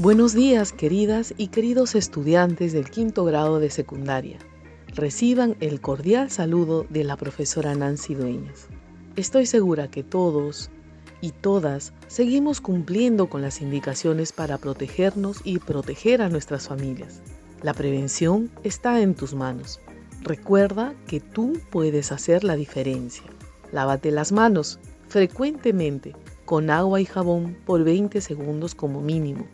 Buenos días, queridas y queridos estudiantes del quinto grado de secundaria. Reciban el cordial saludo de la profesora Nancy Dueñas. Estoy segura que todos y todas seguimos cumpliendo con las indicaciones para protegernos y proteger a nuestras familias. La prevención está en tus manos. Recuerda que tú puedes hacer la diferencia. Lávate las manos frecuentemente con agua y jabón por 20 segundos como mínimo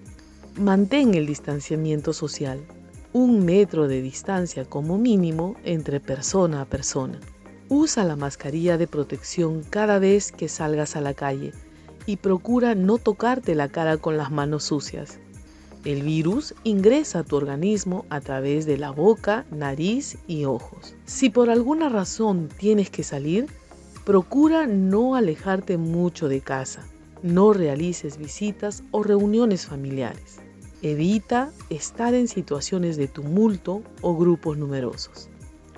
Mantén el distanciamiento social, un metro de distancia como mínimo entre persona a persona. Usa la mascarilla de protección cada vez que salgas a la calle y procura no tocarte la cara con las manos sucias. El virus ingresa a tu organismo a través de la boca, nariz y ojos. Si por alguna razón tienes que salir, procura no alejarte mucho de casa. No realices visitas o reuniones familiares. Evita estar en situaciones de tumulto o grupos numerosos.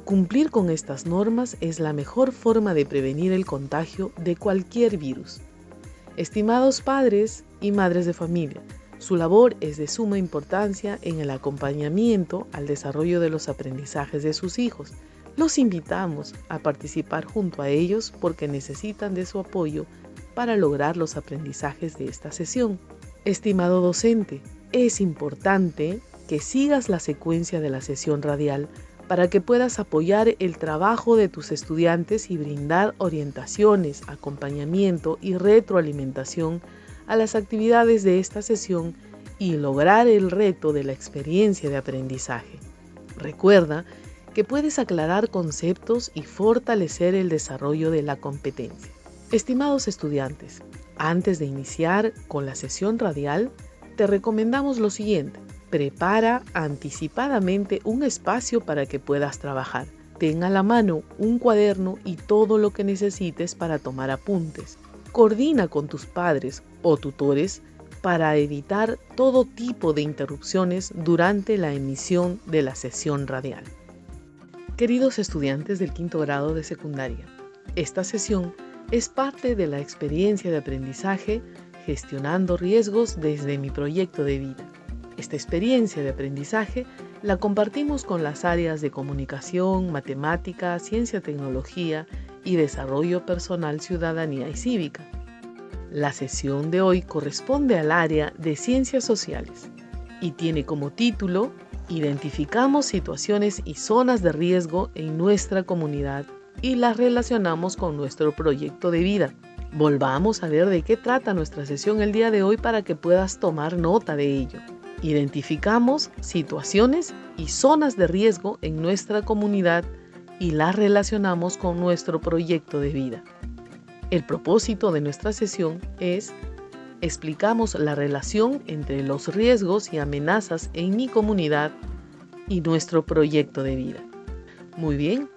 Cumplir con estas normas es la mejor forma de prevenir el contagio de cualquier virus. Estimados padres y madres de familia, su labor es de suma importancia en el acompañamiento al desarrollo de los aprendizajes de sus hijos. Los invitamos a participar junto a ellos porque necesitan de su apoyo para lograr los aprendizajes de esta sesión. Estimado docente, es importante que sigas la secuencia de la sesión radial para que puedas apoyar el trabajo de tus estudiantes y brindar orientaciones, acompañamiento y retroalimentación a las actividades de esta sesión y lograr el reto de la experiencia de aprendizaje. Recuerda que puedes aclarar conceptos y fortalecer el desarrollo de la competencia. Estimados estudiantes, antes de iniciar con la sesión radial, te recomendamos lo siguiente. Prepara anticipadamente un espacio para que puedas trabajar. Ten a la mano un cuaderno y todo lo que necesites para tomar apuntes. Coordina con tus padres o tutores para evitar todo tipo de interrupciones durante la emisión de la sesión radial. Queridos estudiantes del quinto grado de secundaria, esta sesión es parte de la experiencia de aprendizaje gestionando riesgos desde mi proyecto de vida. Esta experiencia de aprendizaje la compartimos con las áreas de comunicación, matemática, ciencia, tecnología y desarrollo personal, ciudadanía y cívica. La sesión de hoy corresponde al área de ciencias sociales y tiene como título Identificamos situaciones y zonas de riesgo en nuestra comunidad y las relacionamos con nuestro proyecto de vida. Volvamos a ver de qué trata nuestra sesión el día de hoy para que puedas tomar nota de ello. Identificamos situaciones y zonas de riesgo en nuestra comunidad y las relacionamos con nuestro proyecto de vida. El propósito de nuestra sesión es explicamos la relación entre los riesgos y amenazas en mi comunidad y nuestro proyecto de vida. Muy bien,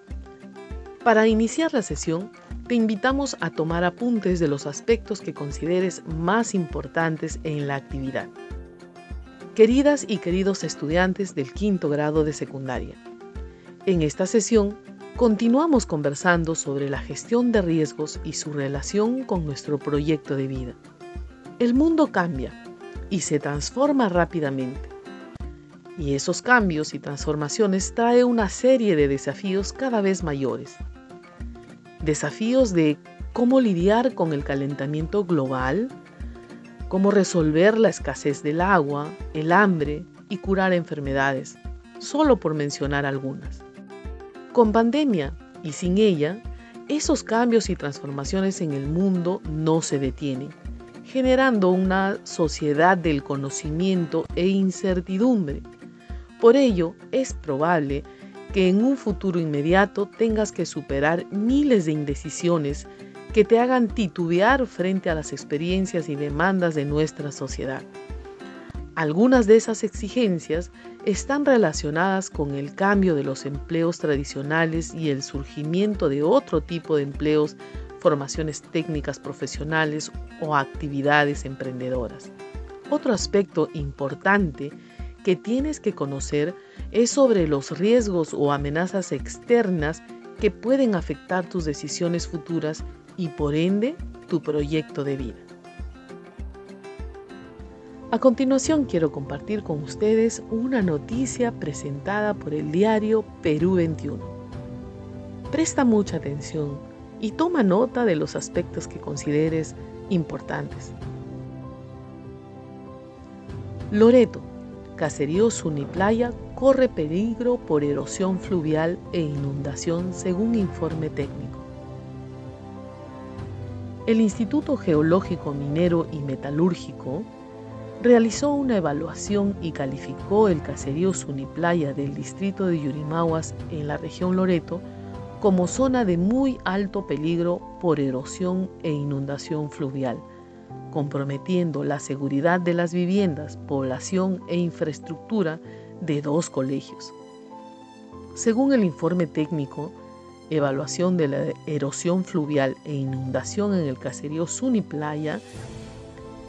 para iniciar la sesión te invitamos a tomar apuntes de los aspectos que consideres más importantes en la actividad. Queridas y queridos estudiantes del quinto grado de secundaria, en esta sesión continuamos conversando sobre la gestión de riesgos y su relación con nuestro proyecto de vida. El mundo cambia y se transforma rápidamente. Y esos cambios y transformaciones trae una serie de desafíos cada vez mayores desafíos de cómo lidiar con el calentamiento global, cómo resolver la escasez del agua, el hambre y curar enfermedades, solo por mencionar algunas. Con pandemia y sin ella, esos cambios y transformaciones en el mundo no se detienen, generando una sociedad del conocimiento e incertidumbre. Por ello, es probable que en un futuro inmediato tengas que superar miles de indecisiones que te hagan titubear frente a las experiencias y demandas de nuestra sociedad. Algunas de esas exigencias están relacionadas con el cambio de los empleos tradicionales y el surgimiento de otro tipo de empleos, formaciones técnicas profesionales o actividades emprendedoras. Otro aspecto importante que tienes que conocer es sobre los riesgos o amenazas externas que pueden afectar tus decisiones futuras y por ende tu proyecto de vida. A continuación quiero compartir con ustedes una noticia presentada por el diario Perú 21. Presta mucha atención y toma nota de los aspectos que consideres importantes. Loreto, caserío Suniplaya, corre peligro por erosión fluvial e inundación según informe técnico. El Instituto Geológico Minero y Metalúrgico realizó una evaluación y calificó el caserío Suniplaya del distrito de Yurimaguas en la región Loreto como zona de muy alto peligro por erosión e inundación fluvial, comprometiendo la seguridad de las viviendas, población e infraestructura de dos colegios. Según el informe técnico, evaluación de la erosión fluvial e inundación en el caserío Suniplaya,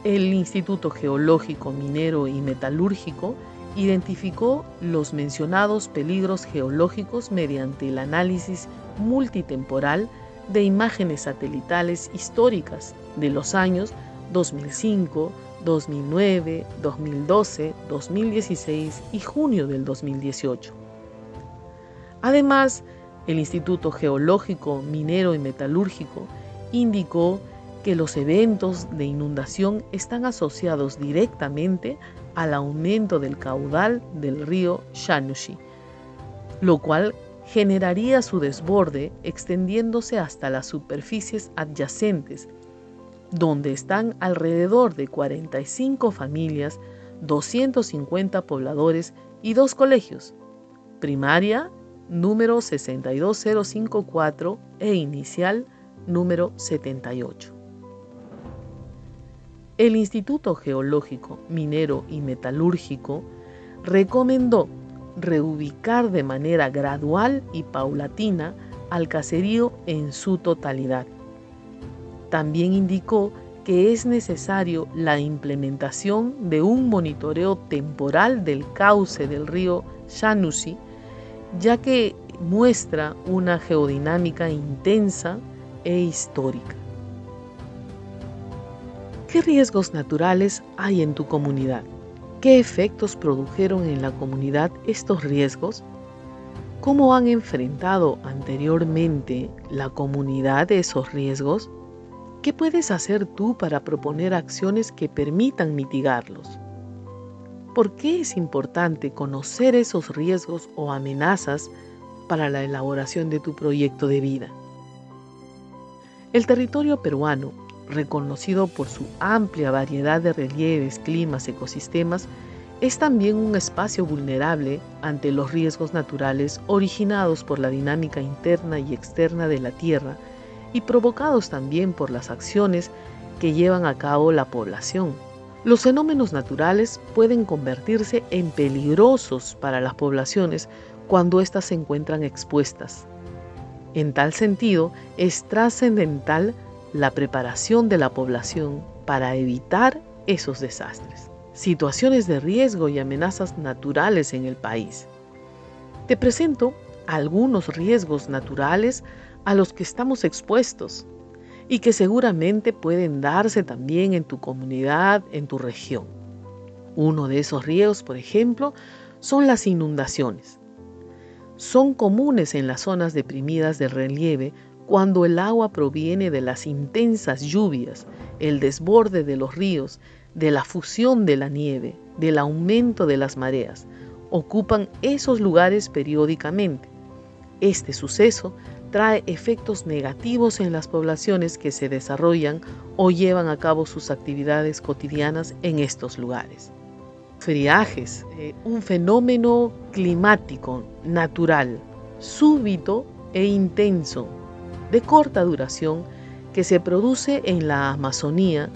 el Instituto Geológico, Minero y Metalúrgico identificó los mencionados peligros geológicos mediante el análisis multitemporal de imágenes satelitales históricas de los años 2005, 2009, 2012, 2016 y junio del 2018. Además, el Instituto Geológico, Minero y Metalúrgico indicó que los eventos de inundación están asociados directamente al aumento del caudal del río Shanushi, lo cual generaría su desborde extendiéndose hasta las superficies adyacentes, donde están alrededor de 45 familias, 250 pobladores y dos colegios, primaria número 62054 e inicial número 78 el Instituto Geológico, Minero y Metalúrgico recomendó reubicar de manera gradual y paulatina al caserío en su totalidad. También indicó que es necesario la implementación de un monitoreo temporal del cauce del río Shanusi, ya que muestra una geodinámica intensa e histórica. ¿Qué riesgos naturales hay en tu comunidad? ¿Qué efectos produjeron en la comunidad estos riesgos? ¿Cómo han enfrentado anteriormente la comunidad esos riesgos? ¿Qué puedes hacer tú para proponer acciones que permitan mitigarlos? ¿Por qué es importante conocer esos riesgos o amenazas para la elaboración de tu proyecto de vida? El territorio peruano reconocido por su amplia variedad de relieves, climas, ecosistemas, es también un espacio vulnerable ante los riesgos naturales originados por la dinámica interna y externa de la Tierra y provocados también por las acciones que llevan a cabo la población. Los fenómenos naturales pueden convertirse en peligrosos para las poblaciones cuando éstas se encuentran expuestas. En tal sentido, es trascendental la preparación de la población para evitar esos desastres. Situaciones de riesgo y amenazas naturales en el país. Te presento algunos riesgos naturales a los que estamos expuestos y que seguramente pueden darse también en tu comunidad, en tu región. Uno de esos riesgos, por ejemplo, son las inundaciones. Son comunes en las zonas deprimidas del relieve cuando el agua proviene de las intensas lluvias, el desborde de los ríos, de la fusión de la nieve, del aumento de las mareas, ocupan esos lugares periódicamente. Este suceso trae efectos negativos en las poblaciones que se desarrollan o llevan a cabo sus actividades cotidianas en estos lugares. Friajes, eh, un fenómeno climático natural, súbito e intenso de corta duración que se produce en la Amazonía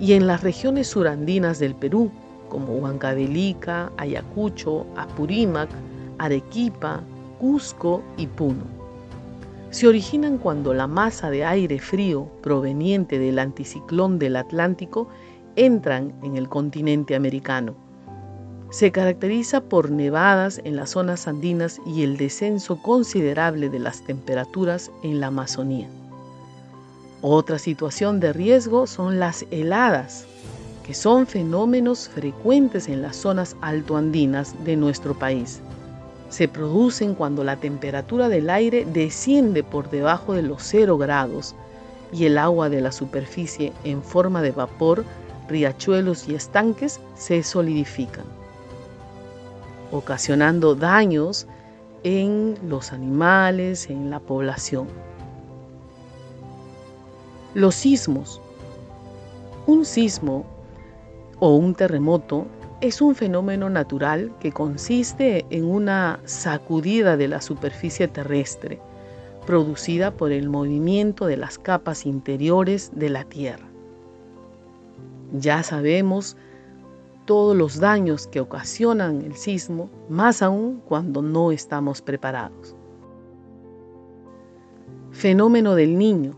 y en las regiones surandinas del Perú, como Huancavelica, Ayacucho, Apurímac, Arequipa, Cusco y Puno. Se originan cuando la masa de aire frío proveniente del anticiclón del Atlántico entran en el continente americano. Se caracteriza por nevadas en las zonas andinas y el descenso considerable de las temperaturas en la Amazonía. Otra situación de riesgo son las heladas, que son fenómenos frecuentes en las zonas altoandinas de nuestro país. Se producen cuando la temperatura del aire desciende por debajo de los 0 grados y el agua de la superficie en forma de vapor, riachuelos y estanques se solidifican, ocasionando daños en los animales, en la población. Los sismos. Un sismo o un terremoto es un fenómeno natural que consiste en una sacudida de la superficie terrestre producida por el movimiento de las capas interiores de la Tierra. Ya sabemos todos los daños que ocasionan el sismo, más aún cuando no estamos preparados. Fenómeno del niño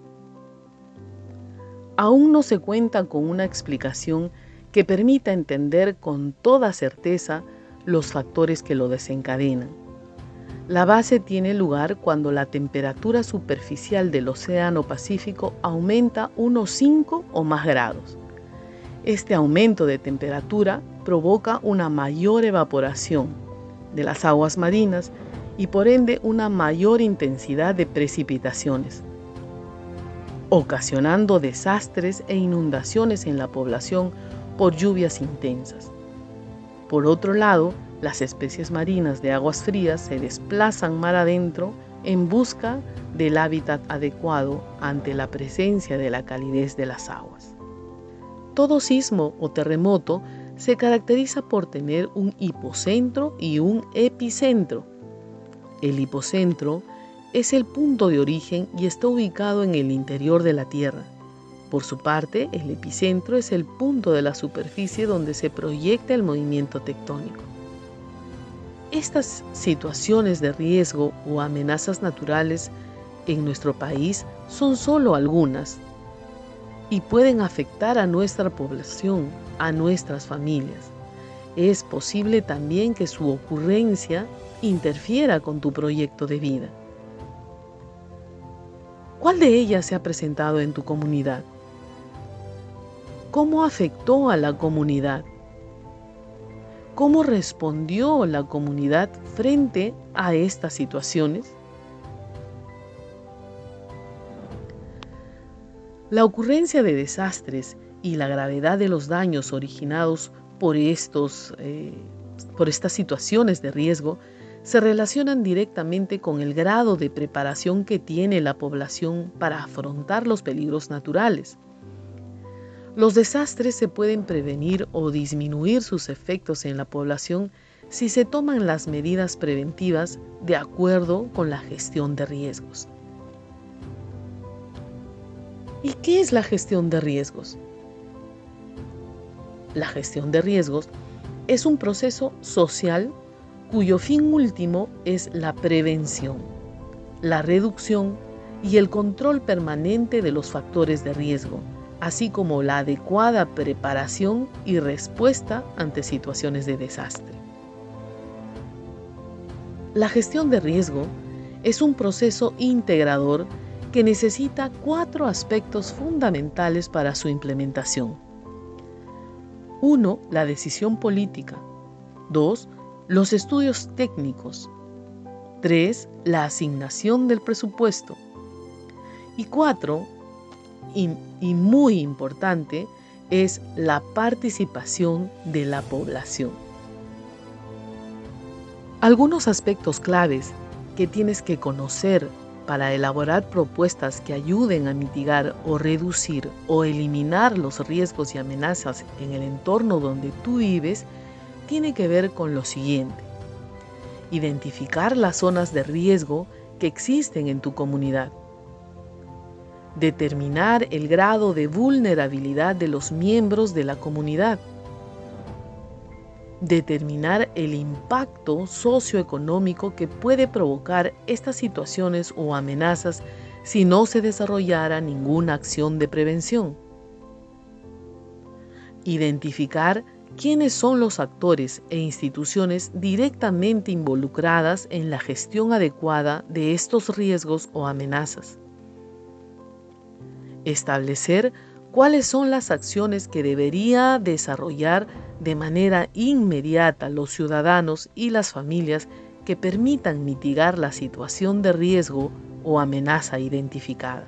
aún no se cuenta con una explicación que permita entender con toda certeza los factores que lo desencadenan. La base tiene lugar cuando la temperatura superficial del Océano Pacífico aumenta unos 5 o más grados. Este aumento de temperatura provoca una mayor evaporación de las aguas marinas y por ende una mayor intensidad de precipitaciones, ocasionando desastres e inundaciones en la población por lluvias intensas. Por otro lado, las especies marinas de aguas frías se desplazan mar adentro en busca del hábitat adecuado ante la presencia de la calidez de las aguas. Todo sismo o terremoto se caracteriza por tener un hipocentro y un epicentro. El hipocentro es el punto de origen y está ubicado en el interior de la Tierra. Por su parte, el epicentro es el punto de la superficie donde se proyecta el movimiento tectónico. Estas situaciones de riesgo o amenazas naturales en nuestro país son solo algunas y pueden afectar a nuestra población, a nuestras familias. Es posible también que su ocurrencia interfiera con tu proyecto de vida. ¿Cuál de ellas se ha presentado en tu comunidad? ¿Cómo afectó a la comunidad? ¿Cómo respondió la comunidad frente a estas situaciones? La ocurrencia de desastres y la gravedad de los daños originados por, estos, eh, por estas situaciones de riesgo se relacionan directamente con el grado de preparación que tiene la población para afrontar los peligros naturales. Los desastres se pueden prevenir o disminuir sus efectos en la población si se toman las medidas preventivas de acuerdo con la gestión de riesgos. ¿Y qué es la gestión de riesgos? La gestión de riesgos es un proceso social cuyo fin último es la prevención, la reducción y el control permanente de los factores de riesgo, así como la adecuada preparación y respuesta ante situaciones de desastre. La gestión de riesgo es un proceso integrador que necesita cuatro aspectos fundamentales para su implementación. 1. La decisión política. 2 los estudios técnicos. 3. La asignación del presupuesto. Y 4. Y, muy importante, es la participación de la población. Algunos aspectos claves que tienes que conocer para elaborar propuestas que ayuden a mitigar o reducir o eliminar los riesgos y amenazas en el entorno donde tú vives tiene que ver con lo siguiente. Identificar las zonas de riesgo que existen en tu comunidad. Determinar el grado de vulnerabilidad de los miembros de la comunidad. determinar el impacto socioeconómico que puede provocar estas situaciones o amenazas si no se desarrollara ninguna acción de prevención. Identificar quiénes son los actores e instituciones directamente involucradas en la gestión adecuada de estos riesgos o amenazas. Establecer cuáles son las acciones que debería desarrollar de manera inmediata los ciudadanos y las familias que permitan mitigar la situación de riesgo o amenaza identificada.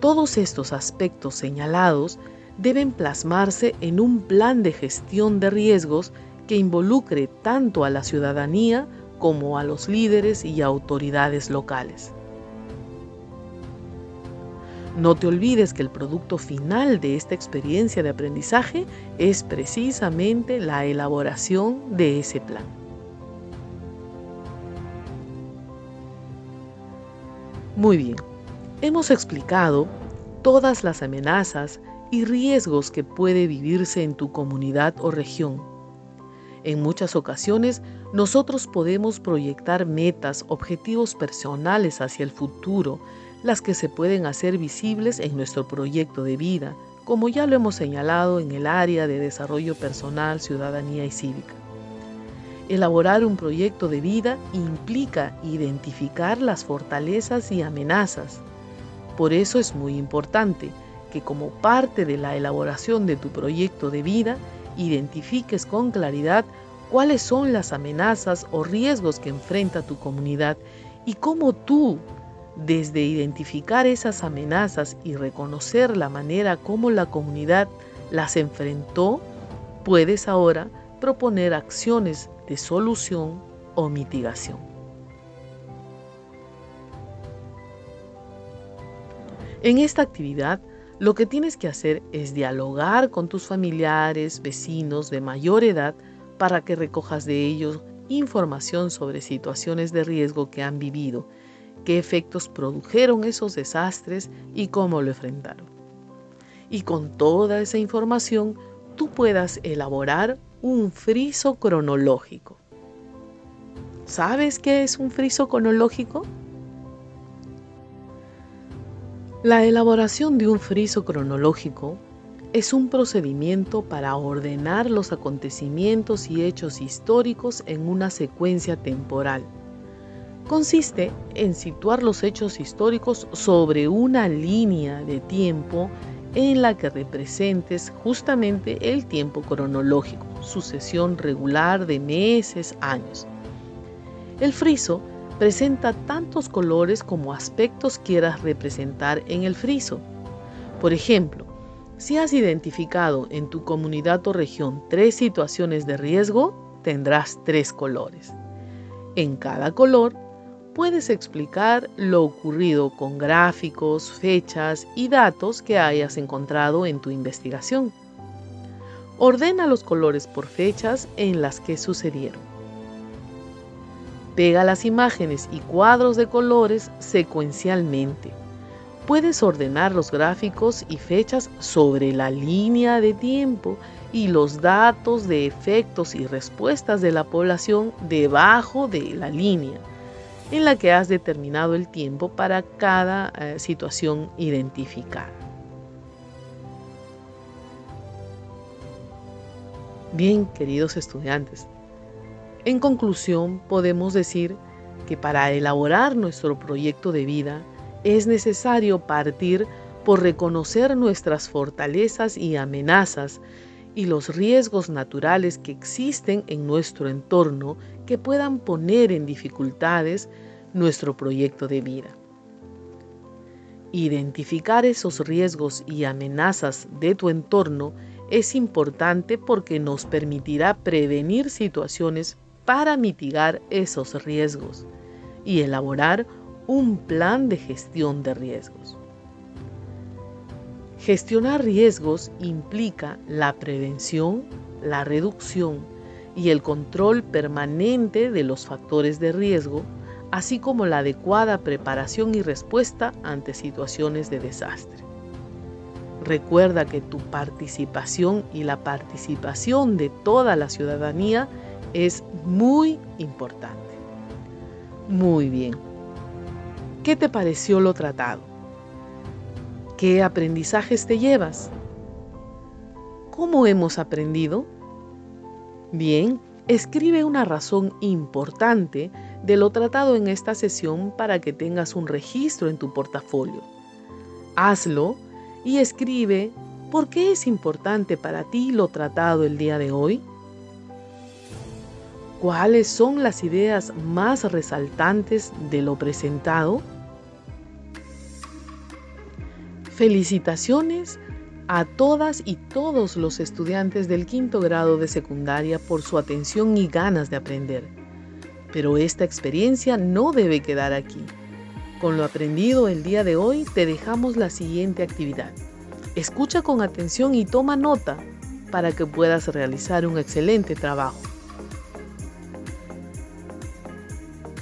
Todos estos aspectos señalados deben plasmarse en un plan de gestión de riesgos que involucre tanto a la ciudadanía como a los líderes y autoridades locales. No te olvides que el producto final de esta experiencia de aprendizaje es precisamente la elaboración de ese plan. Muy bien, hemos explicado todas las amenazas y riesgos que puede vivirse en tu comunidad o región. En muchas ocasiones nosotros podemos proyectar metas, objetivos personales hacia el futuro, las que se pueden hacer visibles en nuestro proyecto de vida, como ya lo hemos señalado en el área de desarrollo personal, ciudadanía y cívica. Elaborar un proyecto de vida implica identificar las fortalezas y amenazas. Por eso es muy importante que como parte de la elaboración de tu proyecto de vida, identifiques con claridad cuáles son las amenazas o riesgos que enfrenta tu comunidad y cómo tú, desde identificar esas amenazas y reconocer la manera como la comunidad las enfrentó, puedes ahora proponer acciones de solución o mitigación. En esta actividad, lo que tienes que hacer es dialogar con tus familiares, vecinos de mayor edad, para que recojas de ellos información sobre situaciones de riesgo que han vivido, qué efectos produjeron esos desastres y cómo lo enfrentaron. Y con toda esa información, tú puedas elaborar un friso cronológico. ¿Sabes qué es un friso cronológico? La elaboración de un friso cronológico es un procedimiento para ordenar los acontecimientos y hechos históricos en una secuencia temporal. Consiste en situar los hechos históricos sobre una línea de tiempo en la que representes justamente el tiempo cronológico, sucesión regular de meses, años. El friso presenta tantos colores como aspectos quieras representar en el friso. Por ejemplo, si has identificado en tu comunidad o región tres situaciones de riesgo, tendrás tres colores. En cada color puedes explicar lo ocurrido con gráficos, fechas y datos que hayas encontrado en tu investigación. Ordena los colores por fechas en las que sucedieron. Pega las imágenes y cuadros de colores secuencialmente. Puedes ordenar los gráficos y fechas sobre la línea de tiempo y los datos de efectos y respuestas de la población debajo de la línea en la que has determinado el tiempo para cada eh, situación identificada. Bien, queridos estudiantes, en conclusión podemos decir que para elaborar nuestro proyecto de vida es necesario partir por reconocer nuestras fortalezas y amenazas y los riesgos naturales que existen en nuestro entorno que puedan poner en dificultades nuestro proyecto de vida. Identificar esos riesgos y amenazas de tu entorno es importante porque nos permitirá prevenir situaciones para mitigar esos riesgos y elaborar un plan de gestión de riesgos. Gestionar riesgos implica la prevención, la reducción, y el control permanente de los factores de riesgo, así como la adecuada preparación y respuesta ante situaciones de desastre. Recuerda que tu participación y la participación de toda la ciudadanía es muy importante. Muy bien. ¿Qué te pareció lo tratado? ¿Qué aprendizajes te llevas? ¿Cómo hemos aprendido? Bien, escribe una razón importante de lo tratado en esta sesión para que tengas un registro en tu portafolio. Hazlo y escribe por qué es importante para ti lo tratado el día de hoy. ¿Cuáles son las ideas más resaltantes de lo presentado? Felicitaciones a todas y todos los estudiantes del quinto grado de secundaria por su atención y ganas de aprender. Pero esta experiencia no debe quedar aquí. Con lo aprendido el día de hoy te dejamos la siguiente actividad. Escucha con atención y toma nota para que puedas realizar un excelente trabajo.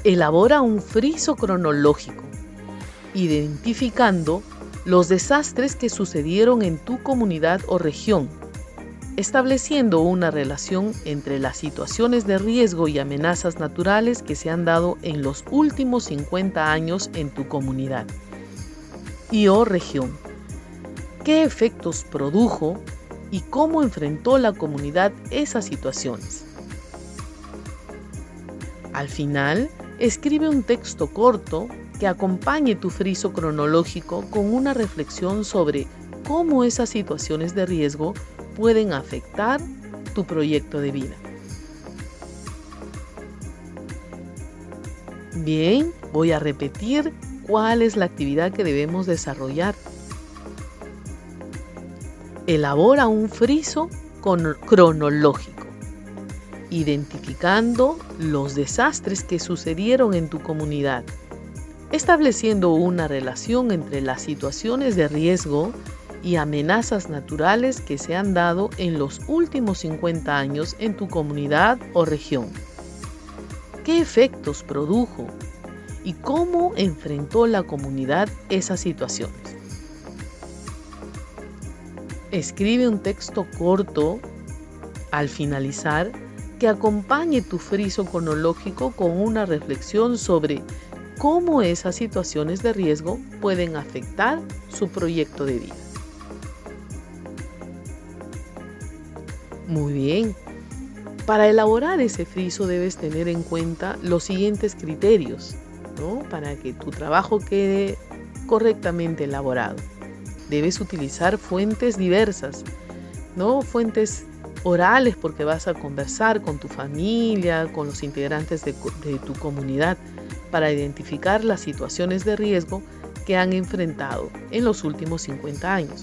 Elabora un friso cronológico, identificando los desastres que sucedieron en tu comunidad o región, estableciendo una relación entre las situaciones de riesgo y amenazas naturales que se han dado en los últimos 50 años en tu comunidad y o región. ¿Qué efectos produjo y cómo enfrentó la comunidad esas situaciones? Al final, escribe un texto corto que acompañe tu friso cronológico con una reflexión sobre cómo esas situaciones de riesgo pueden afectar tu proyecto de vida. Bien, voy a repetir cuál es la actividad que debemos desarrollar. Elabora un friso cronológico, identificando los desastres que sucedieron en tu comunidad estableciendo una relación entre las situaciones de riesgo y amenazas naturales que se han dado en los últimos 50 años en tu comunidad o región. ¿Qué efectos produjo y cómo enfrentó la comunidad esas situaciones? Escribe un texto corto al finalizar que acompañe tu friso cronológico con una reflexión sobre cómo esas situaciones de riesgo pueden afectar su proyecto de vida. Muy bien. Para elaborar ese friso debes tener en cuenta los siguientes criterios para que tu trabajo quede correctamente elaborado. Debes utilizar fuentes diversas, ¿no? fuentes orales porque vas a conversar con tu familia, con los integrantes de tu comunidad para identificar las situaciones de riesgo que han enfrentado en los últimos 50 años.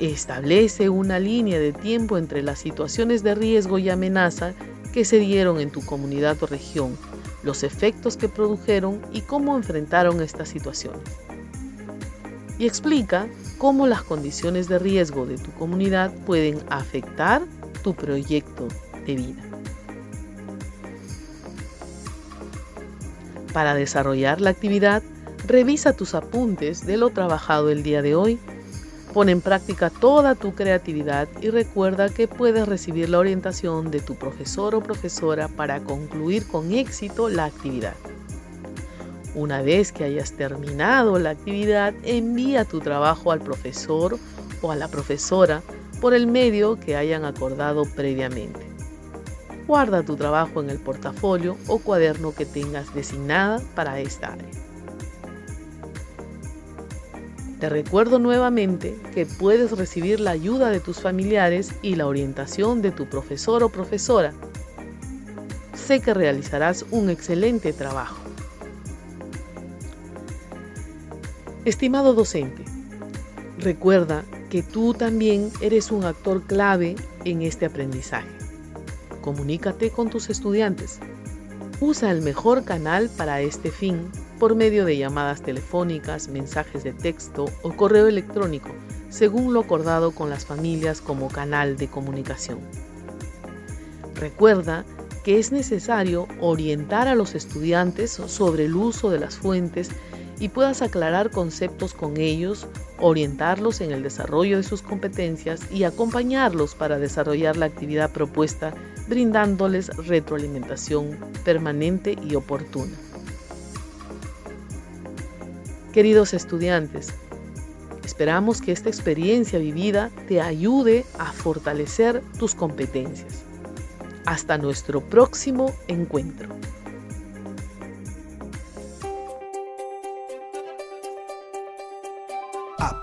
Establece una línea de tiempo entre las situaciones de riesgo y amenaza que se dieron en tu comunidad o región, los efectos que produjeron y cómo enfrentaron estas situaciones. Y explica cómo las condiciones de riesgo de tu comunidad pueden afectar tu proyecto de vida. Para desarrollar la actividad, revisa tus apuntes de lo trabajado el día de hoy. Pon en práctica toda tu creatividad y recuerda que puedes recibir la orientación de tu profesor o profesora para concluir con éxito la actividad. Una vez que hayas terminado la actividad, envía tu trabajo al profesor o a la profesora por el medio que hayan acordado previamente. Guarda tu trabajo en el portafolio o cuaderno que tengas designada para esta área. Te recuerdo nuevamente que puedes recibir la ayuda de tus familiares y la orientación de tu profesor o profesora. Sé que realizarás un excelente trabajo. Estimado docente, recuerda que tú también eres un actor clave en este aprendizaje. Comunícate con tus estudiantes. Usa el mejor canal para este fin por medio de llamadas telefónicas, mensajes de texto o correo electrónico, según lo acordado con las familias como canal de comunicación. Recuerda que es necesario orientar a los estudiantes sobre el uso de las fuentes y puedas aclarar conceptos con ellos, orientarlos en el desarrollo de sus competencias y acompañarlos para desarrollar la actividad propuesta, brindándoles retroalimentación permanente y oportuna. Queridos estudiantes, esperamos que esta experiencia vivida te ayude a fortalecer tus competencias. Hasta nuestro próximo encuentro.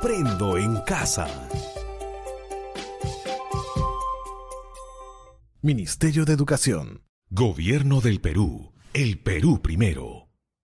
Aprendo en casa. Ministerio de Educación. Gobierno del Perú. El Perú primero.